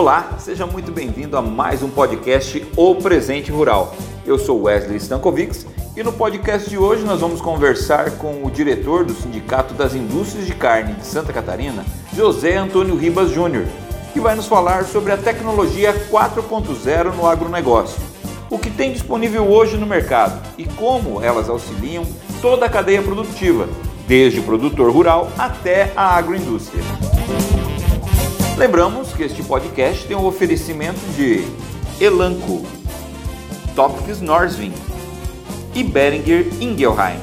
Olá, seja muito bem-vindo a mais um podcast O Presente Rural. Eu sou Wesley Stankovics e no podcast de hoje nós vamos conversar com o diretor do Sindicato das Indústrias de Carne de Santa Catarina, José Antônio Ribas Júnior, que vai nos falar sobre a tecnologia 4.0 no agronegócio, o que tem disponível hoje no mercado e como elas auxiliam toda a cadeia produtiva, desde o produtor rural até a agroindústria. Lembramos que este podcast tem o um oferecimento de Elanco, Topics Norsvin e Beringer Ingelheim.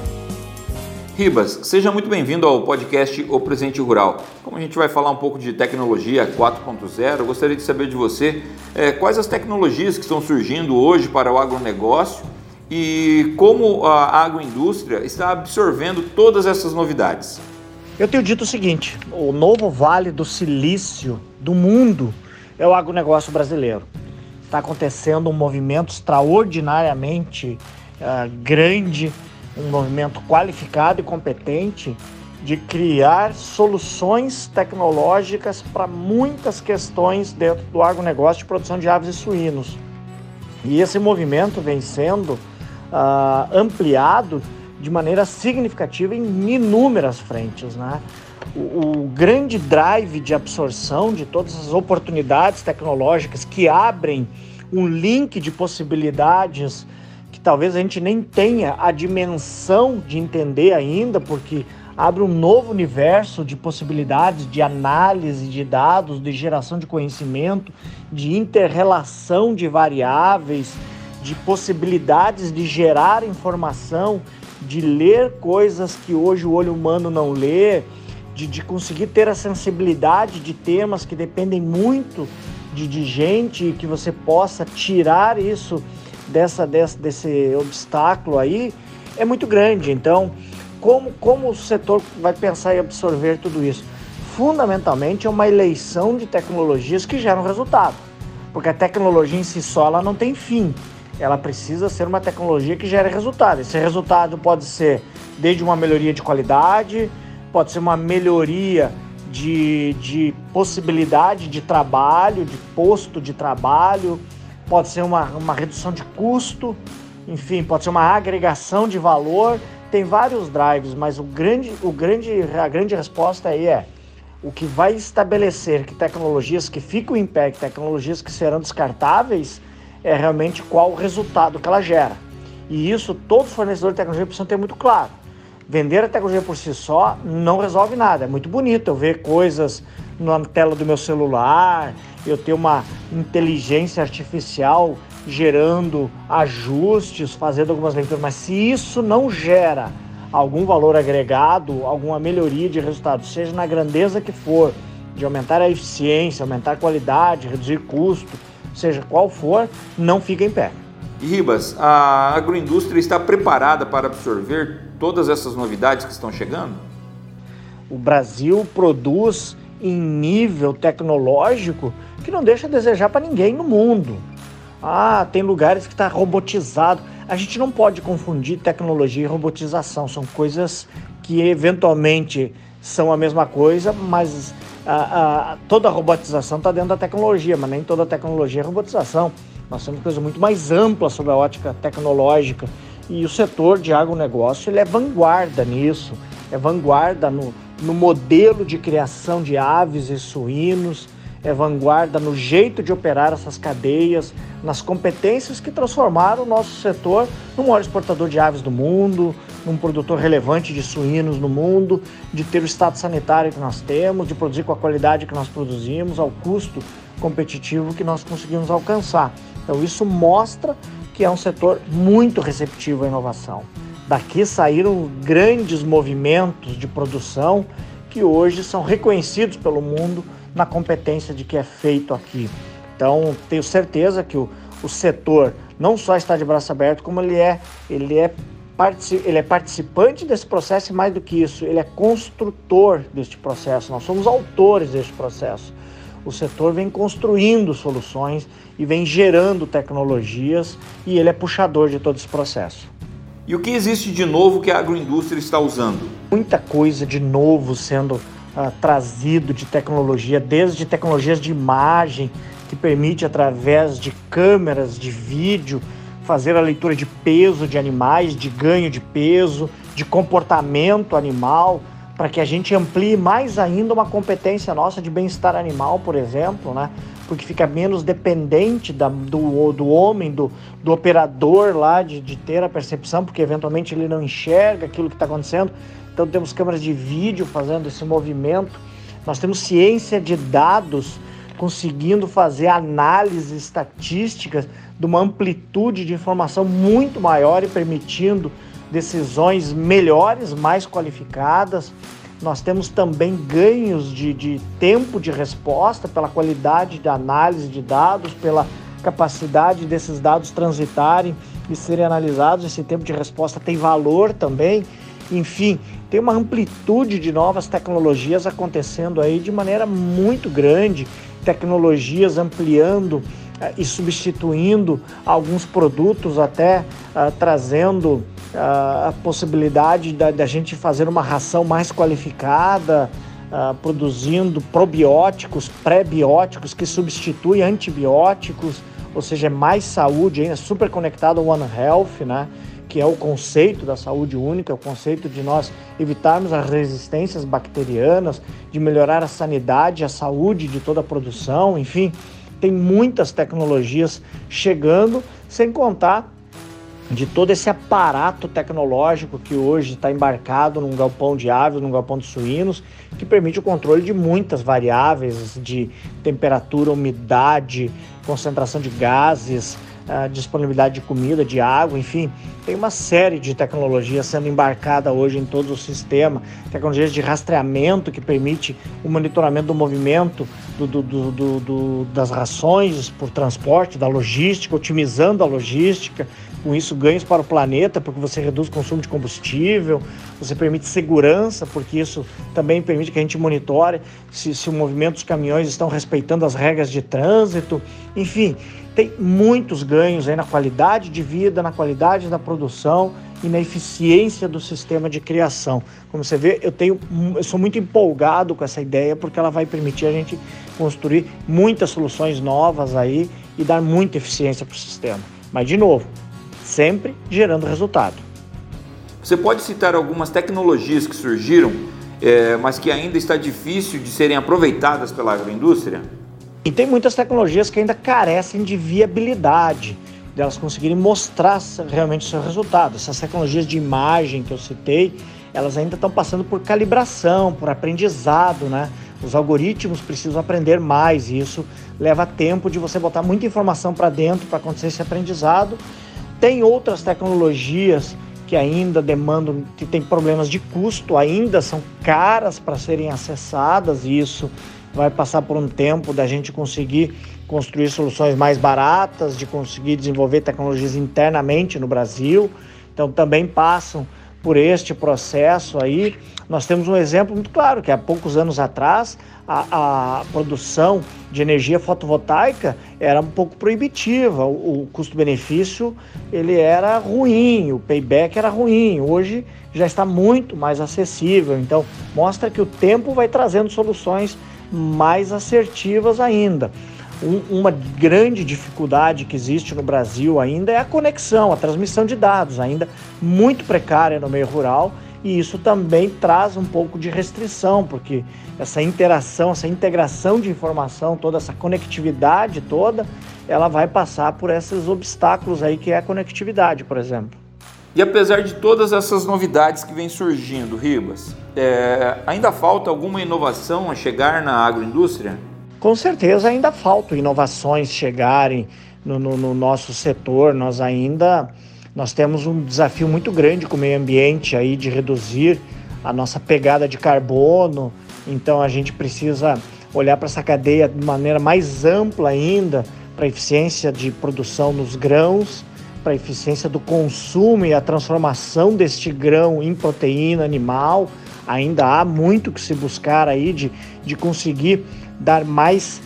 Ribas, seja muito bem-vindo ao podcast O Presente Rural. Como a gente vai falar um pouco de tecnologia 4.0, eu gostaria de saber de você é, quais as tecnologias que estão surgindo hoje para o agronegócio e como a agroindústria está absorvendo todas essas novidades. Eu tenho dito o seguinte: o novo vale do silício do mundo é o agronegócio brasileiro. Está acontecendo um movimento extraordinariamente uh, grande, um movimento qualificado e competente de criar soluções tecnológicas para muitas questões dentro do agronegócio de produção de aves e suínos. E esse movimento vem sendo uh, ampliado de maneira significativa em inúmeras frentes. Né? O, o, grande drive de absorção de todas as oportunidades tecnológicas que abrem um link de possibilidades que talvez a gente nem tenha a dimensão de entender ainda, porque abre um novo universo de possibilidades de análise de dados, de geração de conhecimento, de interrelação de variáveis, de possibilidades de gerar informação de ler coisas que hoje o olho humano não lê, de, de conseguir ter a sensibilidade de temas que dependem muito de, de gente, que você possa tirar isso dessa, dessa, desse obstáculo aí, é muito grande. Então, como, como o setor vai pensar em absorver tudo isso? Fundamentalmente é uma eleição de tecnologias que geram resultado, porque a tecnologia em si só ela não tem fim ela precisa ser uma tecnologia que gere resultado. Esse resultado pode ser desde uma melhoria de qualidade, pode ser uma melhoria de, de possibilidade de trabalho, de posto de trabalho, pode ser uma, uma redução de custo, enfim, pode ser uma agregação de valor. Tem vários drives, mas o grande, o grande, a grande resposta aí é o que vai estabelecer que tecnologias que ficam em pé, que tecnologias que serão descartáveis, é realmente qual o resultado que ela gera. E isso todo fornecedor de tecnologia precisa ter muito claro. Vender a tecnologia por si só não resolve nada. É muito bonito eu ver coisas na tela do meu celular, eu ter uma inteligência artificial gerando ajustes, fazendo algumas leituras, mas se isso não gera algum valor agregado, alguma melhoria de resultado, seja na grandeza que for, de aumentar a eficiência, aumentar a qualidade, reduzir custo, seja qual for, não fica em pé. Ribas, a agroindústria está preparada para absorver todas essas novidades que estão chegando? O Brasil produz em nível tecnológico que não deixa a desejar para ninguém no mundo. Ah, tem lugares que está robotizado. A gente não pode confundir tecnologia e robotização, são coisas que eventualmente são a mesma coisa, mas a, toda a robotização está dentro da tecnologia, mas nem toda a tecnologia é robotização. Nós temos coisa muito mais ampla sobre a ótica tecnológica. E o setor de agronegócio ele é vanguarda nisso, é vanguarda no, no modelo de criação de aves e suínos, é vanguarda no jeito de operar essas cadeias, nas competências que transformaram o nosso setor no maior exportador de aves do mundo, num produtor relevante de suínos no mundo, de ter o estado sanitário que nós temos, de produzir com a qualidade que nós produzimos, ao custo competitivo que nós conseguimos alcançar. Então isso mostra que é um setor muito receptivo à inovação. Daqui saíram grandes movimentos de produção que hoje são reconhecidos pelo mundo na competência de que é feito aqui. Então, tenho certeza que o, o setor não só está de braço aberto, como ele é, ele é ele é participante desse processo e mais do que isso, ele é construtor deste processo. Nós somos autores deste processo. O setor vem construindo soluções e vem gerando tecnologias e ele é puxador de todo esse processo. E o que existe de novo que a agroindústria está usando? Muita coisa de novo sendo uh, trazido de tecnologia, desde tecnologias de imagem, que permite, através de câmeras de vídeo, fazer a leitura de peso de animais, de ganho de peso, de comportamento animal, para que a gente amplie mais ainda uma competência nossa de bem-estar animal, por exemplo, né? porque fica menos dependente da, do, do homem, do, do operador lá de, de ter a percepção, porque eventualmente ele não enxerga aquilo que está acontecendo. Então temos câmeras de vídeo fazendo esse movimento. Nós temos ciência de dados conseguindo fazer análises estatísticas de uma amplitude de informação muito maior e permitindo decisões melhores, mais qualificadas. Nós temos também ganhos de, de tempo de resposta pela qualidade da análise de dados, pela capacidade desses dados transitarem e serem analisados. Esse tempo de resposta tem valor também. Enfim, tem uma amplitude de novas tecnologias acontecendo aí de maneira muito grande, tecnologias ampliando uh, e substituindo alguns produtos, até uh, trazendo a possibilidade da, da, gente fazer uma ração mais qualificada, uh, produzindo probióticos, pré-bióticos que substituem antibióticos, ou seja, é mais saúde ainda, super conectado ao One Health, né? que é o conceito da saúde única, o conceito de nós evitarmos as resistências bacterianas, de melhorar a sanidade, a saúde de toda a produção, enfim, tem muitas tecnologias chegando, sem contar de todo esse aparato tecnológico que hoje está embarcado num galpão de aves, num galpão de suínos, que permite o controle de muitas variáveis de temperatura, umidade, concentração de gases, disponibilidade de comida, de água, enfim, tem uma série de tecnologias sendo embarcada hoje em todo o sistema, tecnologias de rastreamento que permite o monitoramento do movimento do, do, do, das rações por transporte, da logística, otimizando a logística, com isso ganhos para o planeta, porque você reduz o consumo de combustível, você permite segurança, porque isso também permite que a gente monitore se, se o movimento dos caminhões estão respeitando as regras de trânsito, enfim, tem muitos ganhos aí na qualidade de vida, na qualidade da produção e na eficiência do sistema de criação. Como você vê, eu tenho, eu sou muito empolgado com essa ideia porque ela vai permitir a gente construir muitas soluções novas aí e dar muita eficiência para o sistema. Mas de novo, sempre gerando resultado. Você pode citar algumas tecnologias que surgiram, é, mas que ainda está difícil de serem aproveitadas pela agroindústria? E tem muitas tecnologias que ainda carecem de viabilidade, delas conseguirem mostrar realmente o seu resultado. Essas tecnologias de imagem que eu citei, elas ainda estão passando por calibração, por aprendizado, né? Os algoritmos precisam aprender mais e isso leva tempo de você botar muita informação para dentro para acontecer esse aprendizado. Tem outras tecnologias que ainda demandam, que tem problemas de custo, ainda são caras para serem acessadas e isso vai passar por um tempo da gente conseguir construir soluções mais baratas, de conseguir desenvolver tecnologias internamente no Brasil. Então também passam por este processo aí. Nós temos um exemplo muito claro, que há poucos anos atrás a, a produção de energia fotovoltaica era um pouco proibitiva, o, o custo-benefício ele era ruim, o payback era ruim. Hoje já está muito mais acessível. Então mostra que o tempo vai trazendo soluções mais assertivas ainda. Um, uma grande dificuldade que existe no Brasil ainda é a conexão, a transmissão de dados, ainda muito precária no meio rural, e isso também traz um pouco de restrição, porque essa interação, essa integração de informação, toda essa conectividade toda, ela vai passar por esses obstáculos aí que é a conectividade, por exemplo. E apesar de todas essas novidades que vêm surgindo, Ribas, é, ainda falta alguma inovação a chegar na agroindústria? Com certeza ainda faltam inovações chegarem no, no, no, nosso setor. Nós ainda nós temos um desafio muito grande com o meio ambiente aí de reduzir a nossa pegada de carbono. Então a gente precisa olhar para essa cadeia de maneira mais ampla ainda para a eficiência de produção nos grãos para a eficiência do consumo e a transformação deste grão em proteína animal. Ainda há muito que se buscar aí de, de conseguir dar mais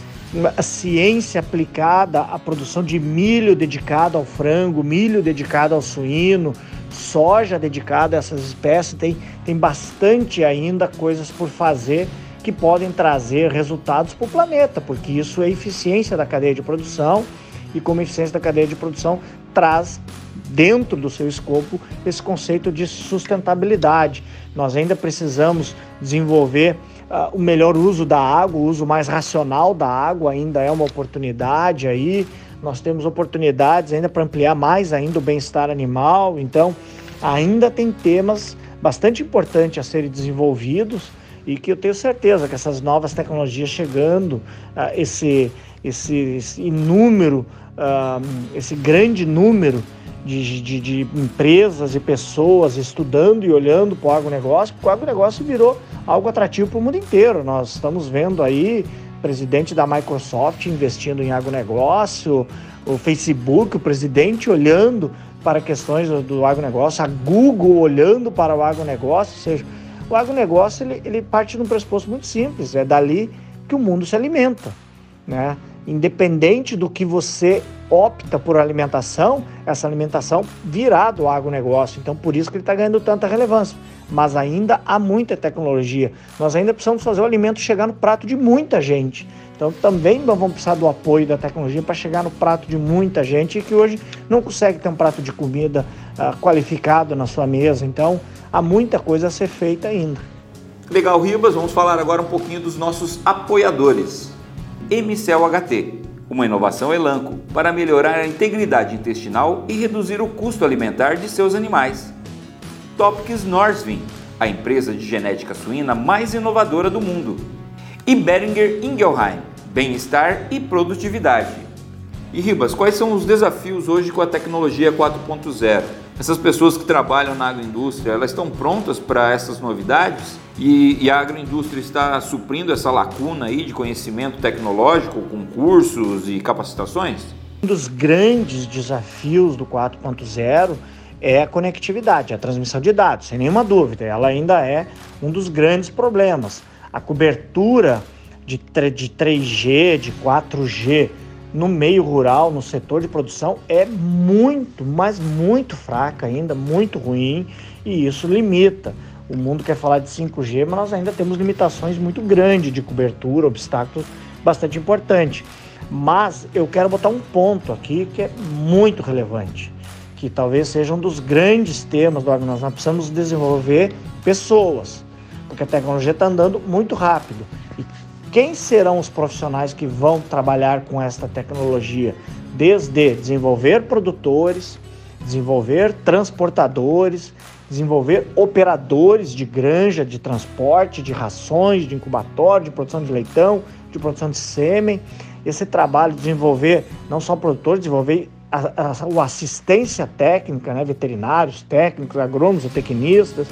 ciência aplicada à produção de milho dedicado ao frango, milho dedicado ao suíno, soja dedicada a essas espécies. Tem, tem bastante ainda coisas por fazer que podem trazer resultados para o planeta, porque isso é eficiência da cadeia de produção e como eficiência da cadeia de produção traz dentro do seu escopo esse conceito de sustentabilidade. Nós ainda precisamos desenvolver uh, o melhor uso da água, o uso mais racional da água ainda é uma oportunidade aí. Nós temos oportunidades ainda para ampliar mais ainda o bem-estar animal. Então, ainda tem temas bastante importantes a serem desenvolvidos e que eu tenho certeza que essas novas tecnologias chegando, uh, esse, esse, esse inúmero, uh, esse grande número de, de, de, empresas e pessoas estudando e olhando para o agronegócio, porque o agronegócio virou algo atrativo para o mundo inteiro. Nós estamos vendo aí presidente da Microsoft investindo em agronegócio, o Facebook, o presidente olhando para questões do agronegócio, a Google olhando para o agronegócio, ou seja, o agronegócio ele, ele parte de um pressuposto muito simples, é dali que o mundo se alimenta, né? Independente do que você opta por alimentação, essa alimentação virá do agronegócio. Então, por isso que ele está ganhando tanta relevância. Mas ainda há muita tecnologia. Nós ainda precisamos fazer o alimento chegar no prato de muita gente. Então, também nós vamos precisar do apoio da tecnologia para chegar no prato de muita gente que hoje não consegue ter um prato de comida uh, qualificado na sua mesa. Então, há muita coisa a ser feita ainda. Legal, Ribas. Vamos falar agora um pouquinho dos nossos apoiadores. MCL HT uma inovação Elanco para melhorar a integridade intestinal e reduzir o custo alimentar de seus animais. Topics Norsvin, a empresa de genética suína mais inovadora do mundo. E Beringer Ingelheim, bem-estar e produtividade. E Ribas, quais são os desafios hoje com a tecnologia 4.0? Essas pessoas que trabalham na agroindústria, elas estão prontas para essas novidades? E, e, a agroindústria está suprindo essa lacuna aí de conhecimento tecnológico com cursos e capacitações? Um dos grandes desafios do 4.0 é a conectividade, a transmissão de dados, sem nenhuma dúvida. Ela ainda é um dos grandes problemas. A cobertura de, de 3G, de 4G no meio rural, no setor de produção, é muito, mas muito fraca ainda, muito ruim, e isso limita. O mundo quer falar de 5G, mas nós ainda temos limitações muito grandes de cobertura, obstáculos bastante importantes. Mas eu quero botar um ponto aqui que é muito relevante, que talvez seja um dos grandes temas do. Nós precisamos desenvolver pessoas, porque a tecnologia está andando muito rápido. E quem serão os profissionais que vão trabalhar com esta tecnologia? Desde desenvolver produtores, desenvolver transportadores, desenvolver operadores de granja, de transporte, de rações, de incubatório, de produção de leitão, de produção de sêmen. Esse trabalho de desenvolver não só produtores, desenvolver a, a, a assistência técnica, né, veterinários, técnicos, agrônomos, tecnistas,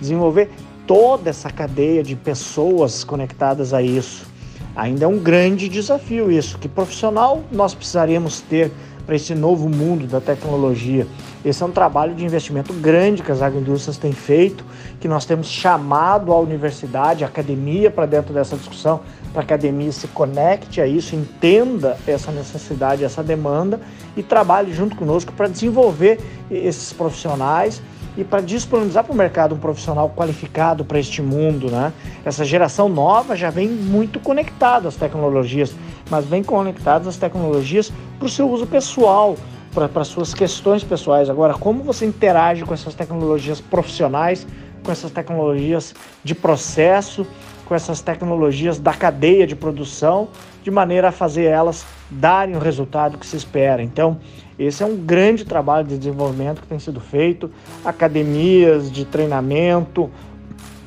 desenvolver toda essa cadeia de pessoas conectadas a isso. Ainda é um grande desafio isso. Que profissional nós precisaríamos ter para esse novo mundo da tecnologia? Esse é um trabalho de investimento grande que as agroindústrias têm feito, que nós temos chamado a universidade, a academia para dentro dessa discussão, para a academia se conecte a isso, entenda essa necessidade, essa demanda e trabalhe junto conosco para desenvolver esses profissionais e para disponibilizar para o mercado um profissional qualificado para este mundo. Né? Essa geração nova já vem muito conectada às tecnologias, mas vem conectada às tecnologias para o seu uso pessoal, para suas questões pessoais. Agora, como você interage com essas tecnologias profissionais, com essas tecnologias de processo, com essas tecnologias da cadeia de produção, de maneira a fazer elas darem o resultado que se espera. Então, esse é um grande trabalho de desenvolvimento que tem sido feito, academias de treinamento,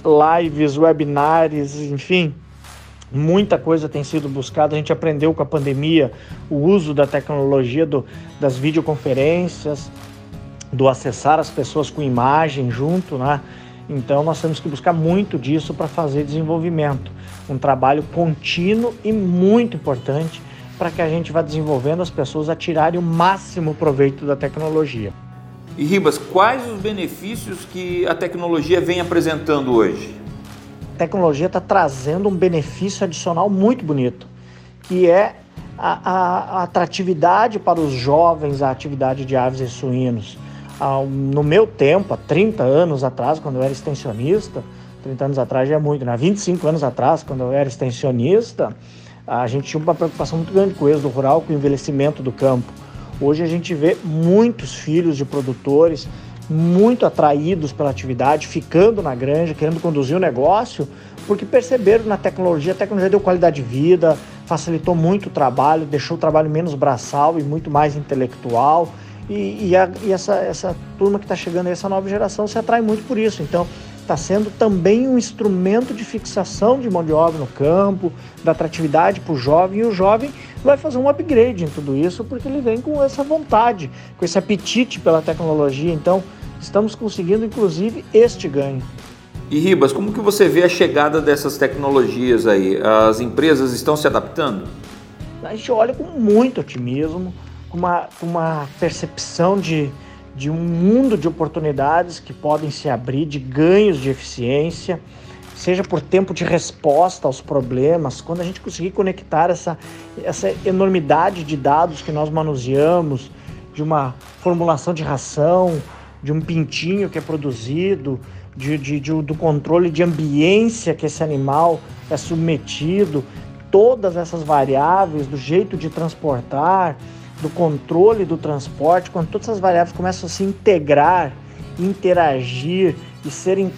lives, webinars, enfim, muita coisa tem sido buscada. A gente aprendeu com a pandemia o uso da tecnologia do, das videoconferências, do acessar as pessoas com imagem junto, né? Então nós temos que buscar muito disso para fazer desenvolvimento, um trabalho contínuo e muito importante para que a gente vá desenvolvendo as pessoas a tirarem o máximo proveito da tecnologia. E Ribas, quais os benefícios que a tecnologia vem apresentando hoje? A tecnologia está trazendo um benefício adicional muito bonito, que é a, a, a atratividade para os jovens a atividade de aves e suínos. No meu tempo, há 30 anos atrás, quando eu era extensionista, 30 anos atrás já é muito, né? 25 anos atrás, quando eu era extensionista, a gente tinha uma preocupação muito grande com o êxodo rural, com o envelhecimento do campo. Hoje a gente vê muitos filhos de produtores muito atraídos pela atividade, ficando na granja, querendo conduzir o negócio, porque perceberam na tecnologia, a tecnologia deu qualidade de vida, facilitou muito o trabalho, deixou o trabalho menos braçal e muito mais intelectual. E, e, a, e essa, essa turma que está chegando, essa nova geração, se atrai muito por isso. Então, está sendo também um instrumento de fixação de mão de obra no campo, da atratividade para o jovem, e o jovem vai fazer um upgrade em tudo isso, porque ele vem com essa vontade, com esse apetite pela tecnologia. Então, estamos conseguindo, inclusive, este ganho. E Ribas, como que você vê a chegada dessas tecnologias aí? As empresas estão se adaptando? A gente olha com muito otimismo, com uma, uma percepção de de um mundo de oportunidades que podem se abrir, de ganhos de eficiência, seja por tempo de resposta aos problemas, quando a gente conseguir conectar essa, essa enormidade de dados que nós manuseamos, de uma formulação de ração, de um pintinho que é produzido, de, de, de, do controle de ambiência que esse animal é submetido, todas essas variáveis, do jeito de transportar, do controle do transporte, quando todas essas variáveis começam a se integrar, interagir e serem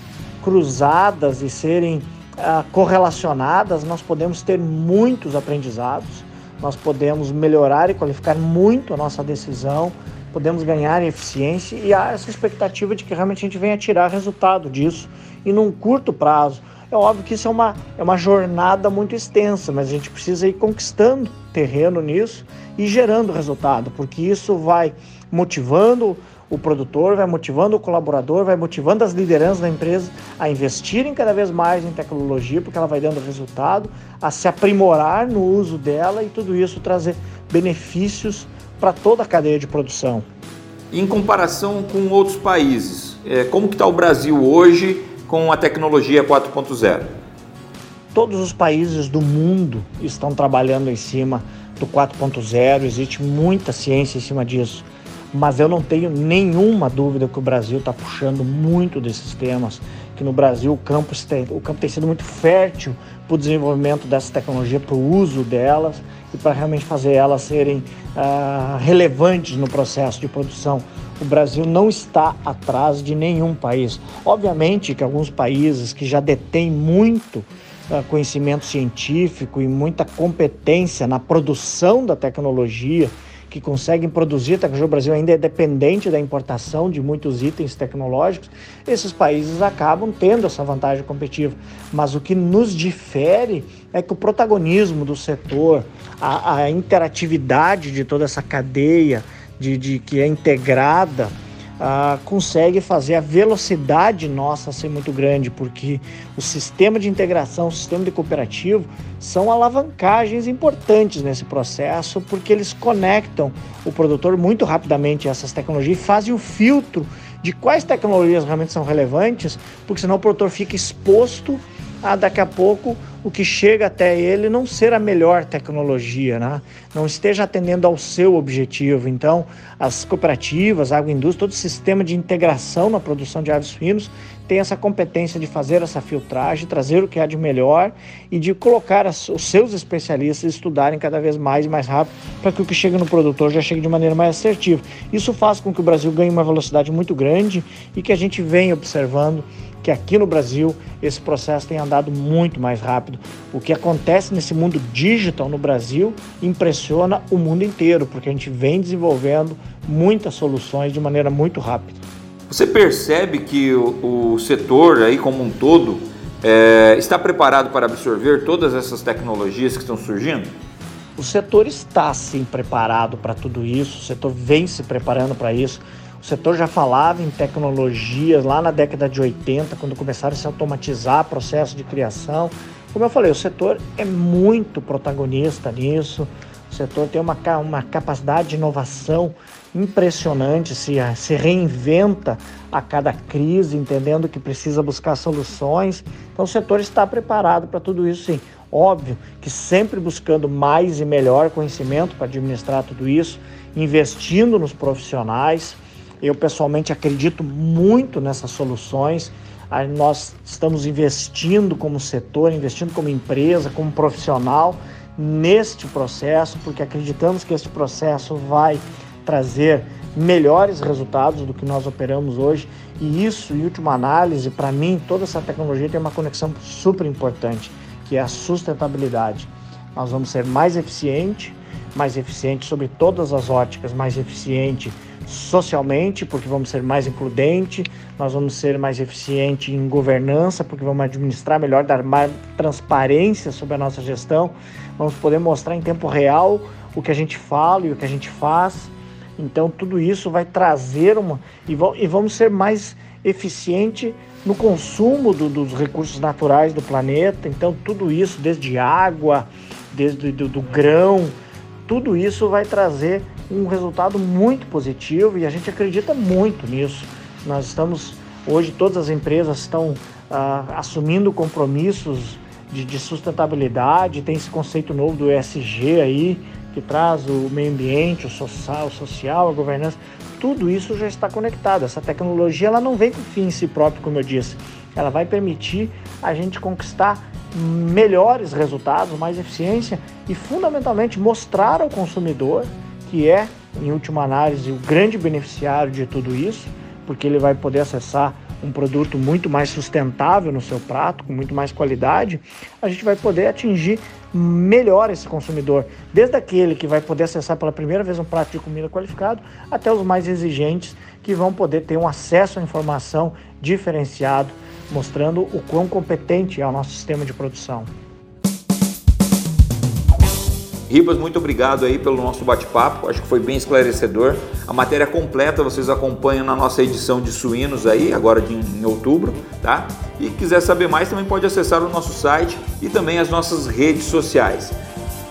cruzadas e serem ah, correlacionadas, nós podemos ter muitos aprendizados, nós podemos melhorar e qualificar muito a nossa decisão, podemos ganhar eficiência e há essa expectativa de que realmente a gente venha tirar resultado disso e num curto prazo. É óbvio que isso é uma, é uma jornada muito extensa, mas a gente precisa ir conquistando terreno nisso e gerando resultado, porque isso vai motivando o produtor, vai motivando o colaborador, vai motivando as lideranças da empresa a investirem cada vez mais em tecnologia, porque ela vai dando resultado, a se aprimorar no uso dela e tudo isso trazer benefícios para toda a cadeia de produção. Em comparação com outros países, é, como que está o Brasil hoje com a tecnologia 4.0? Todos os países do mundo estão trabalhando em cima do 4.0, existe muita ciência em cima disso. Mas eu não tenho nenhuma dúvida que o Brasil está puxando muito desses temas, que no Brasil o campo, o campo tem sido muito fértil para o desenvolvimento dessa tecnologia, para o uso delas e para realmente fazer elas serem uh, relevantes no processo de produção. O Brasil não está atrás de nenhum país. Obviamente que alguns países que já detêm muito conhecimento científico e muita competência na produção da tecnologia, que conseguem produzir tecnologia. O Brasil ainda é dependente da importação de muitos itens tecnológicos. Esses países acabam tendo essa vantagem competitiva. Mas o que nos difere é que o protagonismo do setor, a, a interatividade de toda essa cadeia de, de que é integrada ah, consegue fazer a velocidade nossa ser muito grande, porque o sistema de integração, o sistema de cooperativo são alavancagens importantes nesse processo, porque eles conectam o produtor muito rapidamente a essas tecnologias e fazem o filtro de quais tecnologias realmente são relevantes, porque senão o produtor fica exposto a daqui a pouco o que chega até ele não ser a melhor tecnologia, né? não esteja atendendo ao seu objetivo. Então, as cooperativas, a agroindústria, todo o sistema de integração na produção de aves finos tem essa competência de fazer essa filtragem, trazer o que há de melhor e de colocar os seus especialistas estudarem cada vez mais e mais rápido para que o que chega no produtor já chegue de maneira mais assertiva. Isso faz com que o Brasil ganhe uma velocidade muito grande e que a gente venha observando que aqui no Brasil esse processo tem andado muito mais rápido. O que acontece nesse mundo digital no Brasil impressiona o mundo inteiro, porque a gente vem desenvolvendo muitas soluções de maneira muito rápida. Você percebe que o, o setor aí como um todo é, está preparado para absorver todas essas tecnologias que estão surgindo? O setor está sim preparado para tudo isso, o setor vem se preparando para isso. O setor já falava em tecnologias lá na década de 80, quando começaram a se automatizar processo de criação. Como eu falei, o setor é muito protagonista nisso. O setor tem uma, uma capacidade de inovação impressionante, se, se reinventa a cada crise, entendendo que precisa buscar soluções. Então, o setor está preparado para tudo isso, sim. Óbvio que sempre buscando mais e melhor conhecimento para administrar tudo isso, investindo nos profissionais, eu pessoalmente acredito muito nessas soluções. nós estamos investindo como setor, investindo como empresa, como profissional neste processo, porque acreditamos que este processo vai trazer melhores resultados do que nós operamos hoje. E isso, em última análise, para mim, toda essa tecnologia tem uma conexão super importante, que é a sustentabilidade. Nós vamos ser mais eficiente, mais eficiente sobre todas as óticas, mais eficiente socialmente, porque vamos ser mais includente, nós vamos ser mais eficiente em governança, porque vamos administrar melhor, dar mais transparência sobre a nossa gestão, vamos poder mostrar em tempo real o que a gente fala e o que a gente faz. Então tudo isso vai trazer uma e, vamos ser mais eficiente no consumo do, dos recursos naturais do planeta. Então tudo isso, desde água, desde do, do grão, tudo isso vai trazer um resultado muito positivo e a gente acredita muito nisso. Nós estamos, hoje, todas as empresas estão ah, assumindo compromissos de, de, sustentabilidade, tem esse conceito novo do ESG aí, que traz o meio ambiente, o social, o social, a governança, tudo isso já está conectado. Essa tecnologia ela não vem com fim em si próprio, como eu disse, ela vai permitir a gente conquistar melhores resultados, mais eficiência e fundamentalmente mostrar ao consumidor que é, em última análise, o grande beneficiário de tudo isso, porque ele vai poder acessar um produto muito mais sustentável no seu prato, com muito mais qualidade, a gente vai poder atingir melhor esse consumidor, desde aquele que vai poder acessar pela primeira vez um prato de comida qualificado, até os mais exigentes que vão poder ter um acesso à informação diferenciado, mostrando o quão competente é o nosso sistema de produção. Ribas, muito obrigado aí pelo nosso bate-papo, acho que foi bem esclarecedor. A matéria completa vocês acompanham na nossa edição de suínos aí, agora de, em outubro, tá? E quiser saber mais também pode acessar o nosso site e também as nossas redes sociais.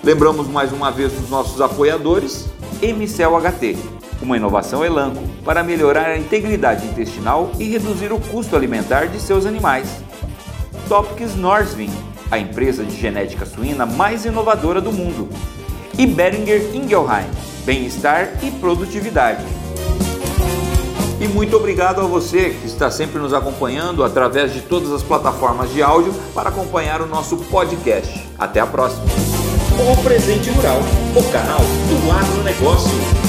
Lembramos mais uma vez dos nossos apoiadores, MCL HT, uma inovação Elanco para melhorar a integridade intestinal e reduzir o custo alimentar de seus animais. Topics Norsvin, a empresa de genética suína mais inovadora do mundo. E Beringer Ingelheim, bem-estar e produtividade. E muito obrigado a você que está sempre nos acompanhando através de todas as plataformas de áudio para acompanhar o nosso podcast. Até a próxima. O Presente Rural, o canal do agronegócio.